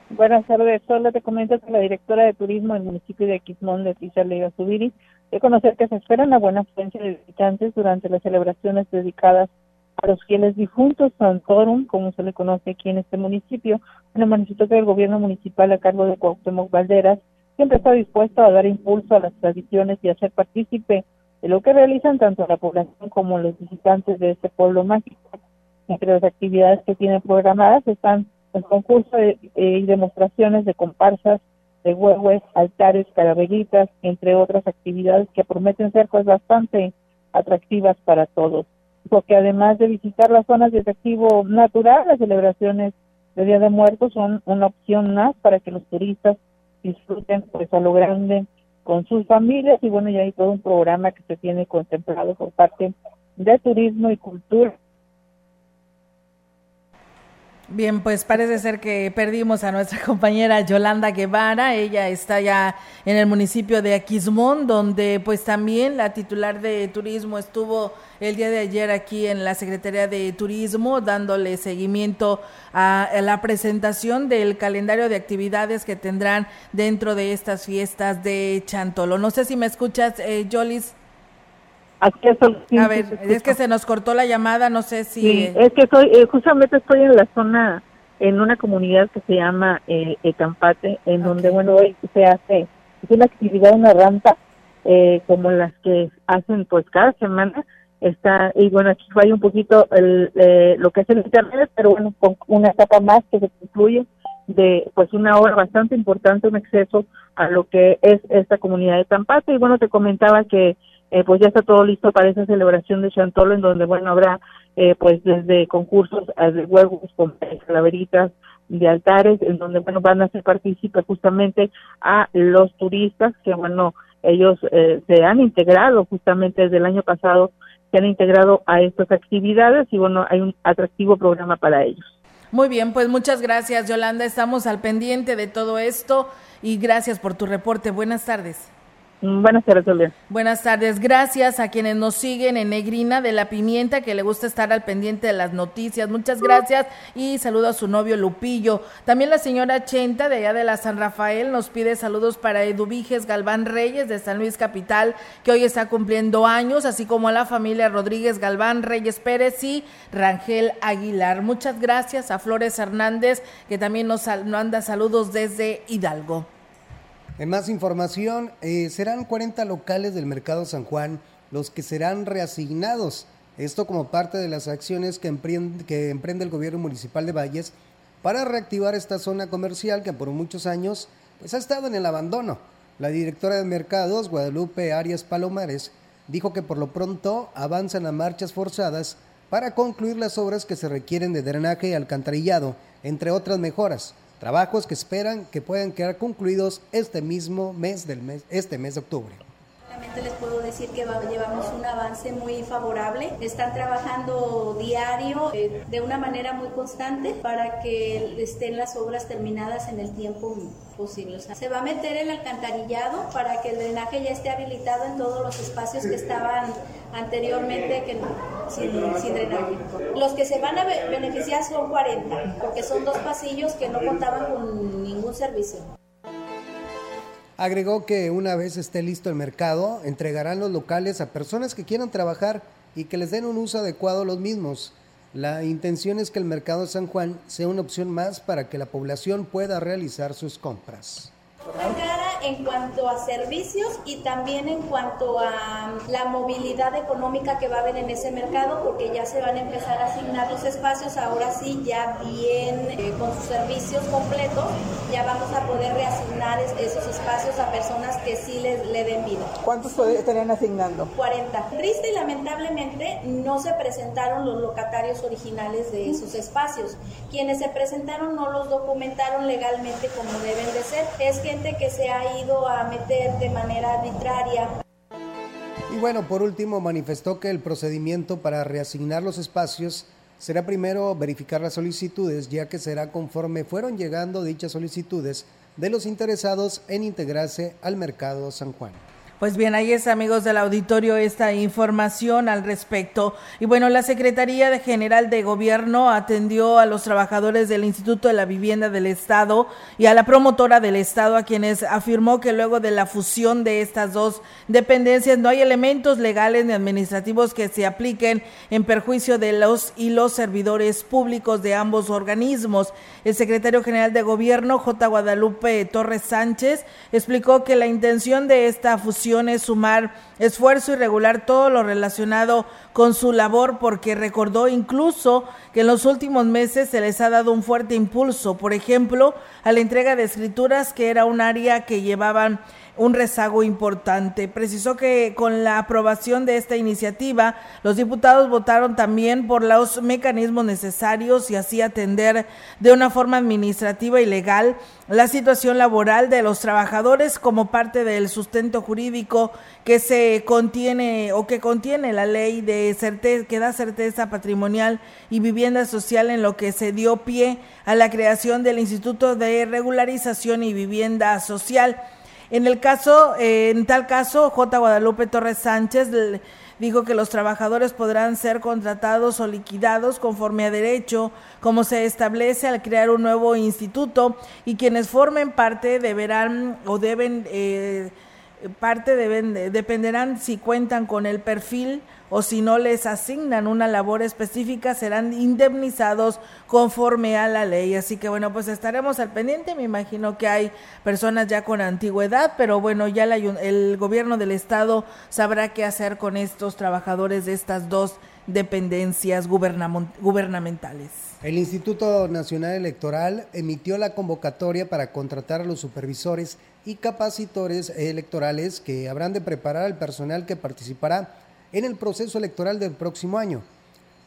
Buenas tardes, solo te comento que la directora de turismo del municipio de Quismón, Leticia Leiva Subiri, de conocer que se espera una buena afluencia de visitantes durante las celebraciones dedicadas a los fieles difuntos, Santorum, como se le conoce aquí en este municipio. Bueno, manifestó que el gobierno municipal a cargo de Cuauhtémoc Valderas siempre está dispuesto a dar impulso a las tradiciones y a ser partícipe de lo que realizan tanto la población como los visitantes de este pueblo mágico. Entre las actividades que tienen programadas están el concurso eh, y demostraciones de comparsas, de huevos, altares, calaveritas, entre otras actividades que prometen ser pues bastante atractivas para todos. Porque además de visitar las zonas de atractivo natural, las celebraciones de Día de Muertos son una opción más para que los turistas disfruten pues a lo grande con sus familias y bueno, ya hay todo un programa que se tiene contemplado por parte de Turismo y Cultura Bien, pues parece ser que perdimos a nuestra compañera Yolanda Guevara. Ella está ya en el municipio de Aquismón, donde pues también la titular de turismo estuvo el día de ayer aquí en la Secretaría de Turismo dándole seguimiento a la presentación del calendario de actividades que tendrán dentro de estas fiestas de Chantolo. No sé si me escuchas, eh, Yolis. Aquí estoy, sí, A ver, es que se nos cortó la llamada, no sé si... Sí, es que estoy, eh, justamente estoy en la zona, en una comunidad que se llama eh, Ecampate, en donde, bueno, hoy se hace, es una actividad, una rampa, eh, como las que hacen pues cada semana, está, y bueno, aquí falla un poquito el, eh, lo que es el internet, pero bueno, con una etapa más que se concluye de pues una hora bastante importante, un exceso a lo que es esta comunidad de Tampate, y bueno, te comentaba que eh, pues ya está todo listo para esa celebración de Chantolo, en donde, bueno, habrá eh, pues desde concursos eh, de huevos con calaveritas de altares, en donde, bueno, van a ser partícipes justamente a los turistas que, bueno, ellos eh, se han integrado justamente desde el año pasado, se han integrado a estas actividades y, bueno, hay un atractivo programa para ellos. Muy bien, pues muchas gracias, Yolanda. Estamos al pendiente de todo esto y gracias por tu reporte. Buenas tardes. Buenas tardes. Buenas tardes, gracias a quienes nos siguen en Negrina de la Pimienta, que le gusta estar al pendiente de las noticias. Muchas gracias y saludo a su novio Lupillo. También la señora Chenta de allá de la San Rafael nos pide saludos para Eduviges Galván Reyes de San Luis Capital, que hoy está cumpliendo años, así como a la familia Rodríguez Galván Reyes Pérez y Rangel Aguilar. Muchas gracias a Flores Hernández, que también nos manda saludos desde Hidalgo. En más información, eh, serán 40 locales del Mercado San Juan los que serán reasignados. Esto como parte de las acciones que emprende, el gobierno municipal de Valles para reactivar esta zona comercial que por muchos años pues, ha estado en el abandono. La directora de mercados, Guadalupe Arias Palomares, dijo que por lo pronto avanzan a marchas forzadas para concluir las obras que se requieren de drenaje y alcantarillado, entre otras mejoras. Trabajos que esperan que puedan quedar concluidos este mismo mes del mes, este mes de octubre. Les puedo decir que va- llevamos un avance muy favorable. Están trabajando diario eh, de una manera muy constante para que estén las obras terminadas en el tiempo posible. O sea, se va a meter el alcantarillado para que el drenaje ya esté habilitado en todos los espacios que estaban anteriormente que, sin, sin drenaje. Los que se van a be- beneficiar son 40, porque son dos pasillos que no contaban con ningún servicio. Agregó que una vez esté listo el mercado, entregarán los locales a personas que quieran trabajar y que les den un uso adecuado los mismos. La intención es que el mercado de San Juan sea una opción más para que la población pueda realizar sus compras. Cara en cuanto a servicios y también en cuanto a la movilidad económica que va a haber en ese mercado, porque ya se van a empezar a asignar los espacios, ahora sí, ya bien eh, con sus servicios completos, ya vamos a poder reasignar es- esos espacios a personas que sí les, le den vida. ¿Cuántos estarían asignando? 40. Triste y lamentablemente no se presentaron los locatarios originales de esos espacios. Quienes se presentaron no los documentaron legalmente como deben de ser. Es que se ha ido a meter de manera arbitraria Y bueno, por último, manifestó que el procedimiento para reasignar los espacios será primero verificar las solicitudes, ya que será conforme fueron llegando dichas solicitudes de los interesados en integrarse al mercado San Juan. Pues bien, ahí es, amigos del auditorio, esta información al respecto. Y bueno, la Secretaría de General de Gobierno atendió a los trabajadores del Instituto de la Vivienda del Estado y a la promotora del Estado, a quienes afirmó que luego de la fusión de estas dos dependencias no hay elementos legales ni administrativos que se apliquen en perjuicio de los y los servidores públicos de ambos organismos. El secretario general de Gobierno, J. Guadalupe Torres Sánchez, explicó que la intención de esta fusión sumar esfuerzo y regular todo lo relacionado con su labor porque recordó incluso que en los últimos meses se les ha dado un fuerte impulso, por ejemplo, a la entrega de escrituras que era un área que llevaban un rezago importante. Precisó que con la aprobación de esta iniciativa, los diputados votaron también por los mecanismos necesarios y así atender de una forma administrativa y legal la situación laboral de los trabajadores como parte del sustento jurídico que se contiene o que contiene la ley de certeza, que da certeza patrimonial y vivienda social en lo que se dio pie a la creación del Instituto de Regularización y Vivienda Social. En el caso, eh, en tal caso, J. Guadalupe Torres Sánchez dijo que los trabajadores podrán ser contratados o liquidados conforme a derecho, como se establece al crear un nuevo instituto, y quienes formen parte deberán o deben eh, parte deben dependerán si cuentan con el perfil o si no les asignan una labor específica serán indemnizados conforme a la ley. Así que bueno, pues estaremos al pendiente. Me imagino que hay personas ya con antigüedad, pero bueno, ya el gobierno del estado sabrá qué hacer con estos trabajadores de estas dos dependencias gubernamentales. El Instituto Nacional Electoral emitió la convocatoria para contratar a los supervisores y capacitores electorales que habrán de preparar al personal que participará en el proceso electoral del próximo año.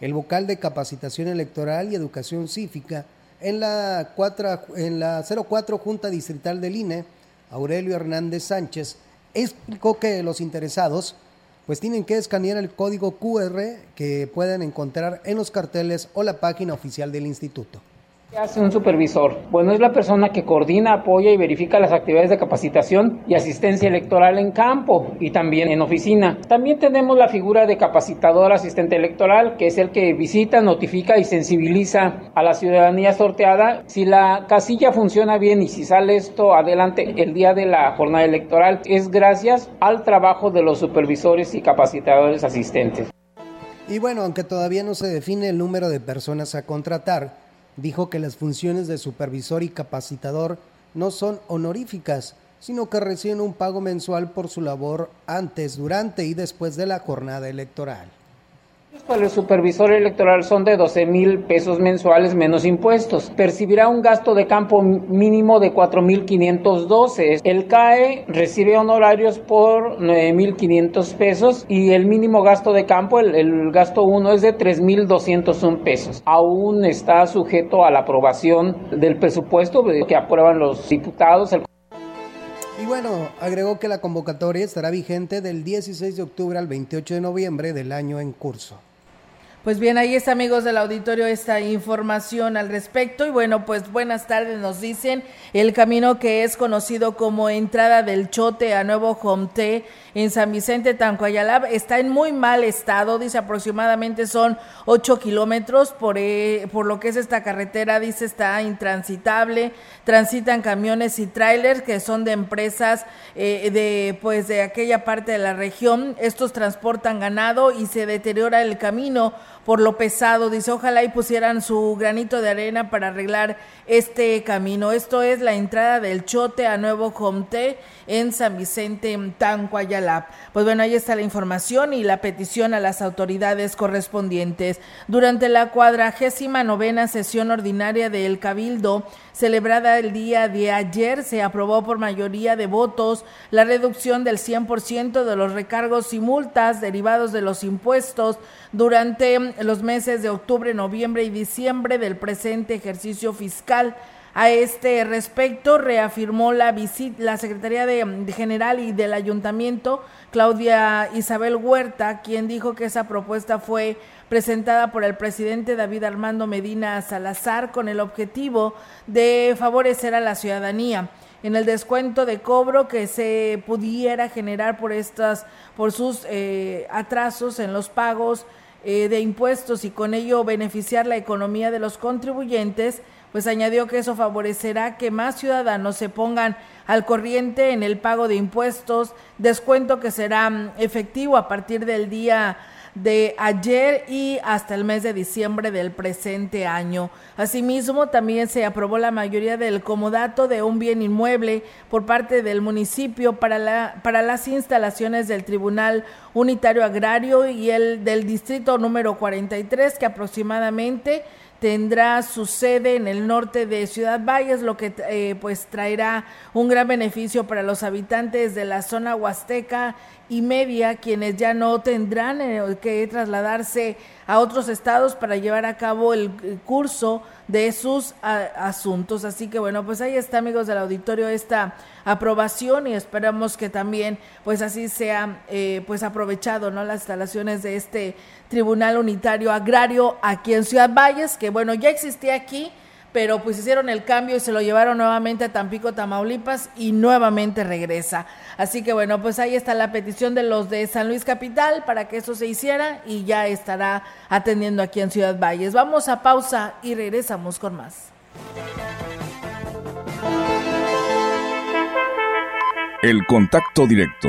El vocal de capacitación electoral y educación cívica en la, en la 04 Junta Distrital del INE, Aurelio Hernández Sánchez, explicó que los interesados pues tienen que escanear el código QR que pueden encontrar en los carteles o la página oficial del instituto. ¿Qué hace un supervisor? Bueno, es la persona que coordina, apoya y verifica las actividades de capacitación y asistencia electoral en campo y también en oficina. También tenemos la figura de capacitador asistente electoral, que es el que visita, notifica y sensibiliza a la ciudadanía sorteada si la casilla funciona bien y si sale esto adelante el día de la jornada electoral. Es gracias al trabajo de los supervisores y capacitadores asistentes. Y bueno, aunque todavía no se define el número de personas a contratar, dijo que las funciones de supervisor y capacitador no son honoríficas, sino que reciben un pago mensual por su labor antes, durante y después de la jornada electoral. Para el supervisor electoral son de 12 mil pesos mensuales menos impuestos. Percibirá un gasto de campo mínimo de 4 mil 512. El CAE recibe honorarios por 9 mil 500 pesos y el mínimo gasto de campo, el, gasto 1 es de 3 mil 201 pesos. Aún está sujeto a la aprobación del presupuesto que aprueban los diputados. Bueno, agregó que la convocatoria estará vigente del 16 de octubre al 28 de noviembre del año en curso. Pues bien, ahí está, amigos del auditorio, esta información al respecto. Y bueno, pues buenas tardes, nos dicen. El camino que es conocido como entrada del Chote a Nuevo Jomte en San Vicente Tancuayalab está en muy mal estado. Dice aproximadamente son 8 kilómetros, por, eh, por lo que es esta carretera, dice está intransitable. Transitan camiones y trailers que son de empresas eh, de, pues, de aquella parte de la región. Estos transportan ganado y se deteriora el camino por lo pesado. Dice, ojalá y pusieran su granito de arena para arreglar este camino. Esto es la entrada del Chote a Nuevo Comte en San Vicente, Tancuayalap. Pues bueno, ahí está la información y la petición a las autoridades correspondientes. Durante la cuadragésima novena sesión ordinaria del Cabildo, celebrada el día de ayer, se aprobó por mayoría de votos la reducción del 100% de los recargos y multas derivados de los impuestos durante los meses de octubre, noviembre y diciembre del presente ejercicio fiscal. A este respecto, reafirmó la visita la Secretaría de, General y del Ayuntamiento, Claudia Isabel Huerta, quien dijo que esa propuesta fue presentada por el presidente David Armando Medina Salazar con el objetivo de favorecer a la ciudadanía. en el descuento de cobro que se pudiera generar por estas, por sus eh, atrasos en los pagos eh, de impuestos y con ello beneficiar la economía de los contribuyentes, pues añadió que eso favorecerá que más ciudadanos se pongan al corriente en el pago de impuestos, descuento que será mm, efectivo a partir del día de ayer y hasta el mes de diciembre del presente año. Asimismo, también se aprobó la mayoría del comodato de un bien inmueble por parte del municipio para, la, para las instalaciones del Tribunal Unitario Agrario y el del Distrito número 43, que aproximadamente tendrá su sede en el norte de Ciudad Valles, lo que eh, pues traerá un gran beneficio para los habitantes de la zona huasteca y media, quienes ya no tendrán eh, que trasladarse a otros estados para llevar a cabo el, curso de sus asuntos. Así que bueno, pues ahí está, amigos del auditorio, esta aprobación y esperamos que también pues así sea eh, pues aprovechado, ¿no? Las instalaciones de este Tribunal Unitario Agrario aquí en Ciudad Valles, que bueno, ya existía aquí, pero pues hicieron el cambio y se lo llevaron nuevamente a Tampico, Tamaulipas y nuevamente regresa. Así que bueno, pues ahí está la petición de los de San Luis Capital para que eso se hiciera y ya estará atendiendo aquí en Ciudad Valles. Vamos a pausa y regresamos con más. El contacto directo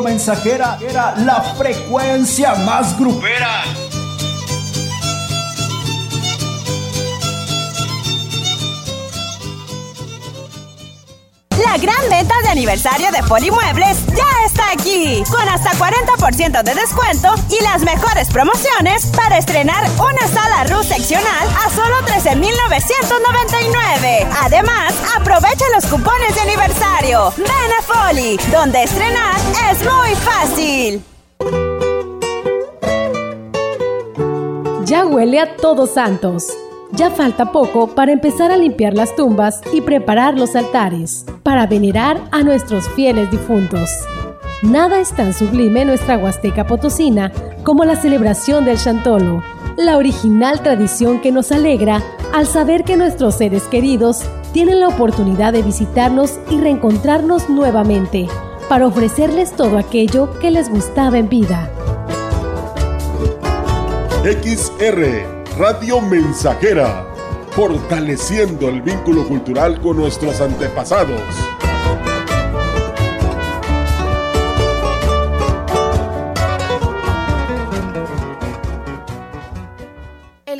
Mensajera era la frecuencia más grupera. La gran venta de aniversario de Polimuebles ya aquí, con hasta 40% de descuento y las mejores promociones para estrenar una sala RU seccional a solo 13,999. Además, aprovecha los cupones de aniversario. Ven a Foli, donde estrenar es muy fácil. Ya huele a Todos Santos. Ya falta poco para empezar a limpiar las tumbas y preparar los altares para venerar a nuestros fieles difuntos. Nada es tan sublime en nuestra Huasteca Potosina como la celebración del Chantolo, la original tradición que nos alegra al saber que nuestros seres queridos tienen la oportunidad de visitarnos y reencontrarnos nuevamente para ofrecerles todo aquello que les gustaba en vida. XR Radio Mensajera, fortaleciendo el vínculo cultural con nuestros antepasados.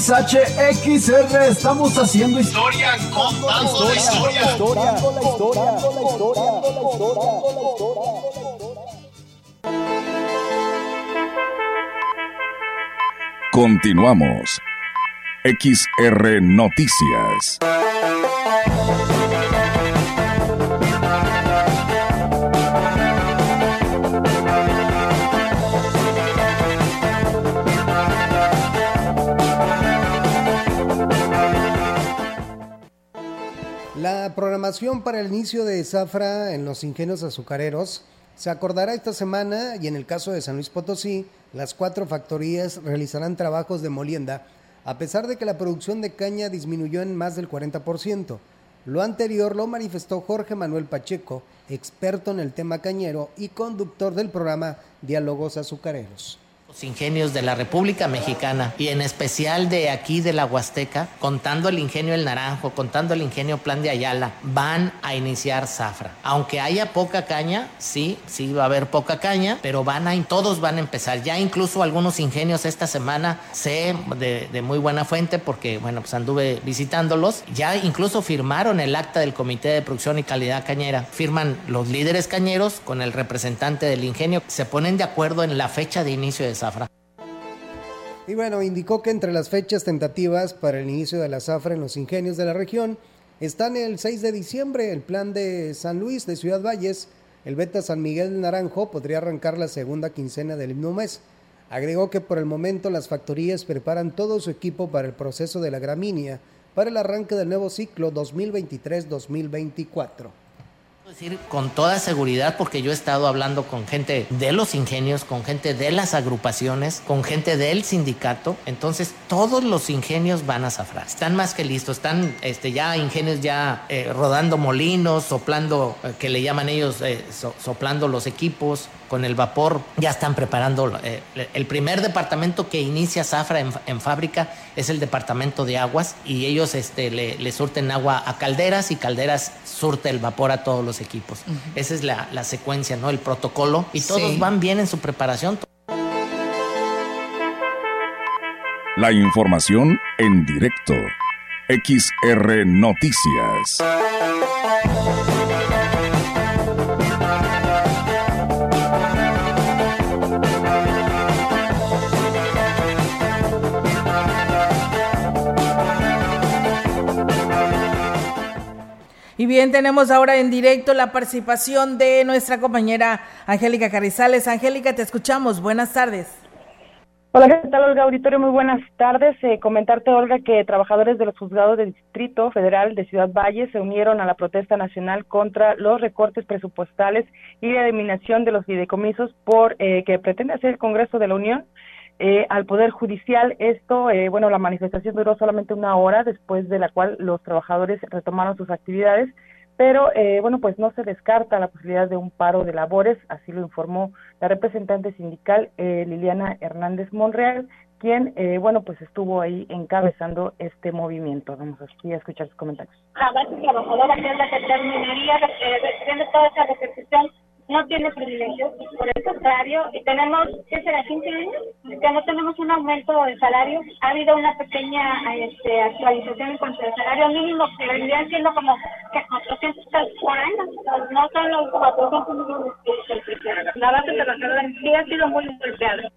XHXR estamos haciendo historia, contando la historia, la historia, la historia, la historia, Continuamos. XR Noticias. La programación para el inicio de zafra en los ingenios azucareros se acordará esta semana y en el caso de San Luis Potosí, las cuatro factorías realizarán trabajos de molienda, a pesar de que la producción de caña disminuyó en más del 40%. Lo anterior lo manifestó Jorge Manuel Pacheco, experto en el tema cañero y conductor del programa Diálogos Azucareros los ingenios de la República Mexicana y en especial de aquí de la Huasteca, contando el ingenio El Naranjo, contando el ingenio Plan de Ayala, van a iniciar zafra. Aunque haya poca caña, sí, sí va a haber poca caña, pero van a, todos van a empezar. Ya incluso algunos ingenios esta semana sé de, de muy buena fuente porque, bueno, pues anduve visitándolos, ya incluso firmaron el acta del Comité de Producción y Calidad Cañera. Firman los líderes cañeros con el representante del ingenio, se ponen de acuerdo en la fecha de inicio de zafra. Y bueno, indicó que entre las fechas tentativas para el inicio de la zafra en los ingenios de la región están el 6 de diciembre, el plan de San Luis de Ciudad Valles, el Beta San Miguel Naranjo podría arrancar la segunda quincena del mismo mes. Agregó que por el momento las factorías preparan todo su equipo para el proceso de la gramínea para el arranque del nuevo ciclo 2023-2024 decir con toda seguridad porque yo he estado hablando con gente de los ingenios, con gente de las agrupaciones, con gente del sindicato. Entonces todos los ingenios van a zafrar. Están más que listos. Están este, ya ingenios ya eh, rodando molinos, soplando, eh, que le llaman ellos, eh, soplando los equipos con el vapor. Ya están preparando. el primer departamento que inicia zafra en, fábrica es el departamento de aguas y ellos este, le surten agua a calderas y calderas surte el vapor a todos los equipos. Esa es la, la, secuencia, ¿no? El protocolo. Y todos van bien en su preparación. La información en directo. XR Noticias. Y bien, tenemos ahora en directo la participación de nuestra compañera Angélica Carrizales. Angélica, te escuchamos. Buenas tardes. Hola, ¿qué tal, Olga Auditorio? Muy buenas tardes. Eh, comentarte, Olga, que trabajadores de los juzgados del Distrito Federal de Ciudad Valle se unieron a la protesta nacional contra los recortes presupuestales y la eliminación de los fideicomisos por eh, que pretende hacer el Congreso de la Unión. Eh, al Poder Judicial. Esto, eh, bueno, la manifestación duró solamente una hora, después de la cual los trabajadores retomaron sus actividades, pero eh, bueno, pues no se descarta la posibilidad de un paro de labores, así lo informó la representante sindical Liliana Hernández Monreal, quien, bueno, pues estuvo ahí encabezando este movimiento. Vamos aquí a escuchar sus comentarios. La base trabajadora, que es la que terminaría de toda esa repercusión no tiene privilegios, por el contrario, tenemos, ¿qué será, 15 años? Que no tenemos un aumento de salario. Ha habido una pequeña este, actualización en cuanto al salario mínimo, que vendrían siendo como que 440, no son los 400 millones La base trabajadora sí ha sido muy golpeada.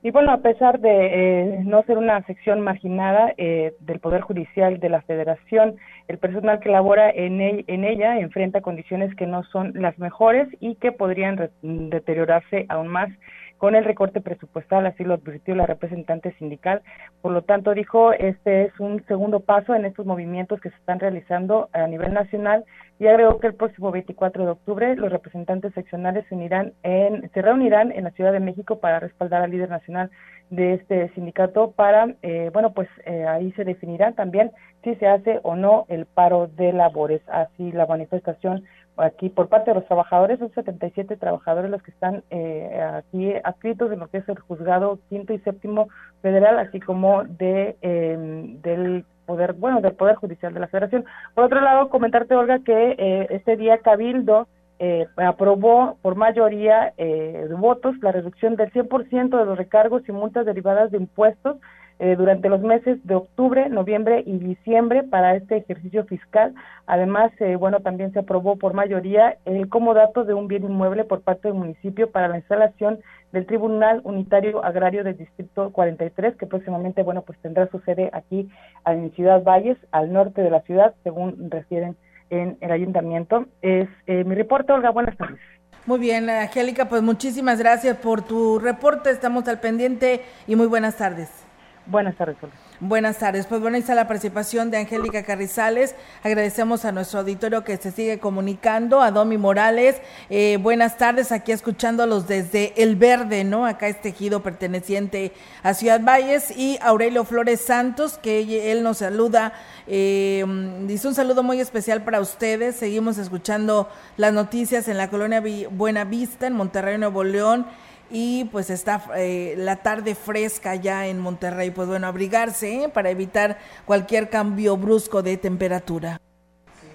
Y bueno, a pesar de eh, no ser una sección marginada eh, del Poder Judicial de la Federación, el personal que labora en, en ella enfrenta condiciones que no son las mejores y que podrían deteriorarse aún más con el recorte presupuestal, así lo advirtió la representante sindical. Por lo tanto, dijo, este es un segundo paso en estos movimientos que se están realizando a nivel nacional y agregó que el próximo 24 de octubre los representantes seccionales se, unirán en, se reunirán en la Ciudad de México para respaldar al líder nacional de este sindicato para, eh, bueno, pues eh, ahí se definirá también si se hace o no el paro de labores. Así la manifestación aquí por parte de los trabajadores, son 77 trabajadores los que están eh, aquí adscritos en lo que es el juzgado quinto y séptimo federal, así como de em, del poder, bueno, del poder judicial de la Federación. Por otro lado, comentarte Olga que eh, este día Cabildo eh, aprobó por mayoría de votos la reducción del 100% de los recargos y multas derivadas de impuestos eh, durante los meses de octubre, noviembre y diciembre para este ejercicio fiscal. Además, eh, bueno, también se aprobó por mayoría el comodato de un bien inmueble por parte del municipio para la instalación del Tribunal Unitario Agrario del Distrito 43, que próximamente, bueno, pues tendrá su sede aquí en Ciudad Valles, al norte de la ciudad, según refieren en el ayuntamiento. Es eh, mi reporte, Olga, buenas tardes. Muy bien, Angélica, pues muchísimas gracias por tu reporte, estamos al pendiente y muy buenas tardes. Buenas tardes. Buenas tardes. Pues bueno, ahí está la participación de Angélica Carrizales. Agradecemos a nuestro auditorio que se sigue comunicando, a Domi Morales. Eh, buenas tardes, aquí escuchándolos desde El Verde, ¿no? Acá es tejido perteneciente a Ciudad Valles. Y Aurelio Flores Santos, que él nos saluda. Eh, dice un saludo muy especial para ustedes. Seguimos escuchando las noticias en la colonia Buena Vista, en Monterrey, Nuevo León y pues está eh, la tarde fresca ya en Monterrey. Pues bueno, abrigarse ¿eh? para evitar cualquier cambio brusco de temperatura.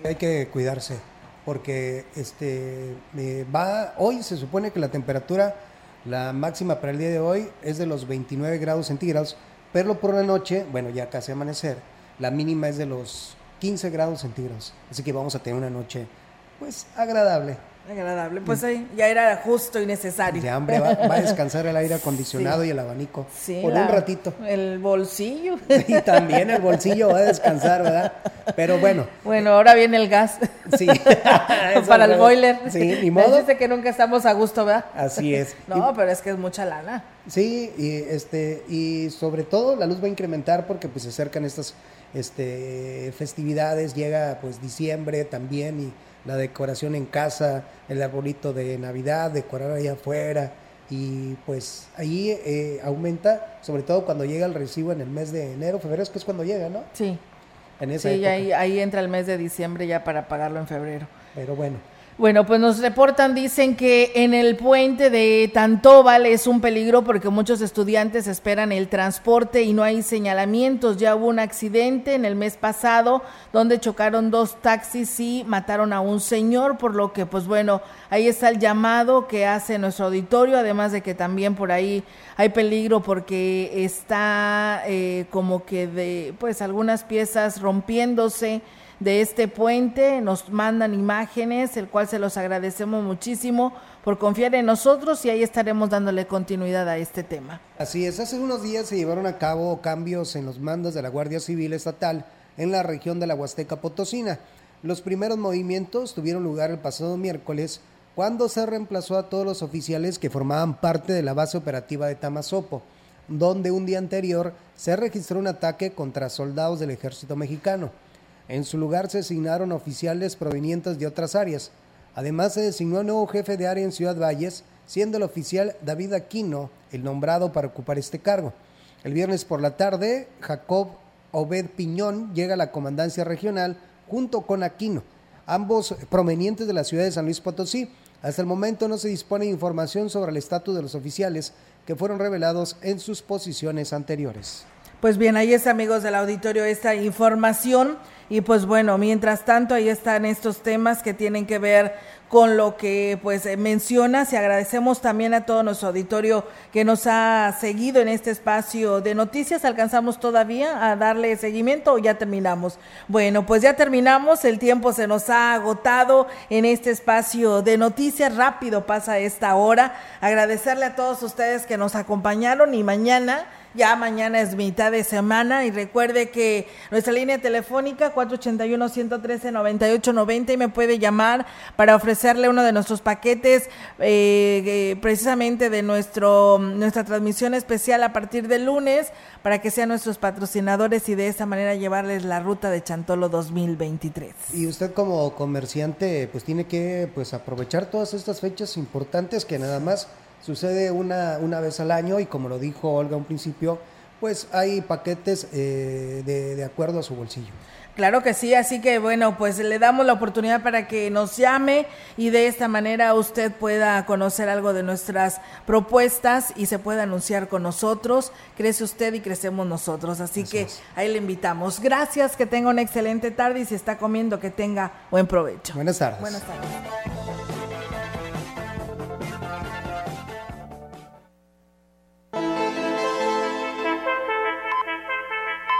hay que cuidarse porque este va hoy se supone que la temperatura la máxima para el día de hoy es de los 29 grados centígrados, pero por la noche, bueno, ya casi amanecer, la mínima es de los 15 grados centígrados. Así que vamos a tener una noche pues agradable. Agradable, pues ahí ya era justo y necesario. De hambre va, a descansar el aire acondicionado y el abanico sí, por un ratito. El bolsillo. Y también el bolsillo va a descansar, ¿verdad? Pero bueno. Bueno, ahora viene el gas. Sí. Para el boiler. Sí, ni modo. Dice que nunca estamos a gusto, ¿verdad? Así es. no, pero es que es mucha lana. Sí, y este y sobre todo la luz va a incrementar porque pues se acercan estas este festividades, llega pues diciembre también y la decoración en casa, el arbolito de Navidad, decorar ahí afuera. Y pues ahí eh, aumenta, sobre todo cuando llega el recibo en el mes de enero, febrero, es que es cuando llega, ¿no? Sí. En esa sí, ahí, ahí entra el mes de diciembre ya para pagarlo en febrero. Pero bueno. Bueno, pues nos reportan, dicen que en el puente de Tantóbal es un peligro porque muchos estudiantes esperan el transporte y no hay señalamientos. Ya hubo un accidente en el mes pasado donde chocaron dos taxis y mataron a un señor, por lo que pues bueno, ahí está el llamado que hace nuestro auditorio, además de que también por ahí hay peligro porque está eh, como que de pues algunas piezas rompiéndose de este puente, nos mandan imágenes, el cual se los agradecemos muchísimo por confiar en nosotros y ahí estaremos dándole continuidad a este tema. Así es, hace unos días se llevaron a cabo cambios en los mandos de la Guardia Civil Estatal en la región de la Huasteca Potosina. Los primeros movimientos tuvieron lugar el pasado miércoles cuando se reemplazó a todos los oficiales que formaban parte de la base operativa de Tamazopo, donde un día anterior se registró un ataque contra soldados del ejército mexicano. En su lugar se asignaron oficiales provenientes de otras áreas. Además, se designó un nuevo jefe de área en Ciudad Valles, siendo el oficial David Aquino el nombrado para ocupar este cargo. El viernes por la tarde, Jacob Obed Piñón llega a la comandancia regional junto con Aquino, ambos provenientes de la ciudad de San Luis Potosí. Hasta el momento no se dispone de información sobre el estatus de los oficiales que fueron revelados en sus posiciones anteriores. Pues bien, ahí es amigos del auditorio esta información y pues bueno, mientras tanto ahí están estos temas que tienen que ver con lo que pues mencionas y agradecemos también a todo nuestro auditorio que nos ha seguido en este espacio de noticias. ¿Alcanzamos todavía a darle seguimiento o ya terminamos? Bueno, pues ya terminamos, el tiempo se nos ha agotado en este espacio de noticias, rápido pasa esta hora. Agradecerle a todos ustedes que nos acompañaron y mañana ya mañana es mitad de semana y recuerde que nuestra línea telefónica 481-113-9890 y me puede llamar para ofrecerle uno de nuestros paquetes eh, eh, precisamente de nuestro nuestra transmisión especial a partir del lunes para que sean nuestros patrocinadores y de esa manera llevarles la ruta de Chantolo 2023. Y usted como comerciante pues tiene que pues aprovechar todas estas fechas importantes que nada más Sucede una, una vez al año y como lo dijo Olga un principio, pues hay paquetes eh, de, de acuerdo a su bolsillo. Claro que sí, así que bueno, pues le damos la oportunidad para que nos llame y de esta manera usted pueda conocer algo de nuestras propuestas y se pueda anunciar con nosotros. Crece usted y crecemos nosotros, así, que ahí le invitamos. Gracias, que tenga una excelente tarde y si está comiendo, que tenga buen provecho. Buenas tardes. Buenas tardes.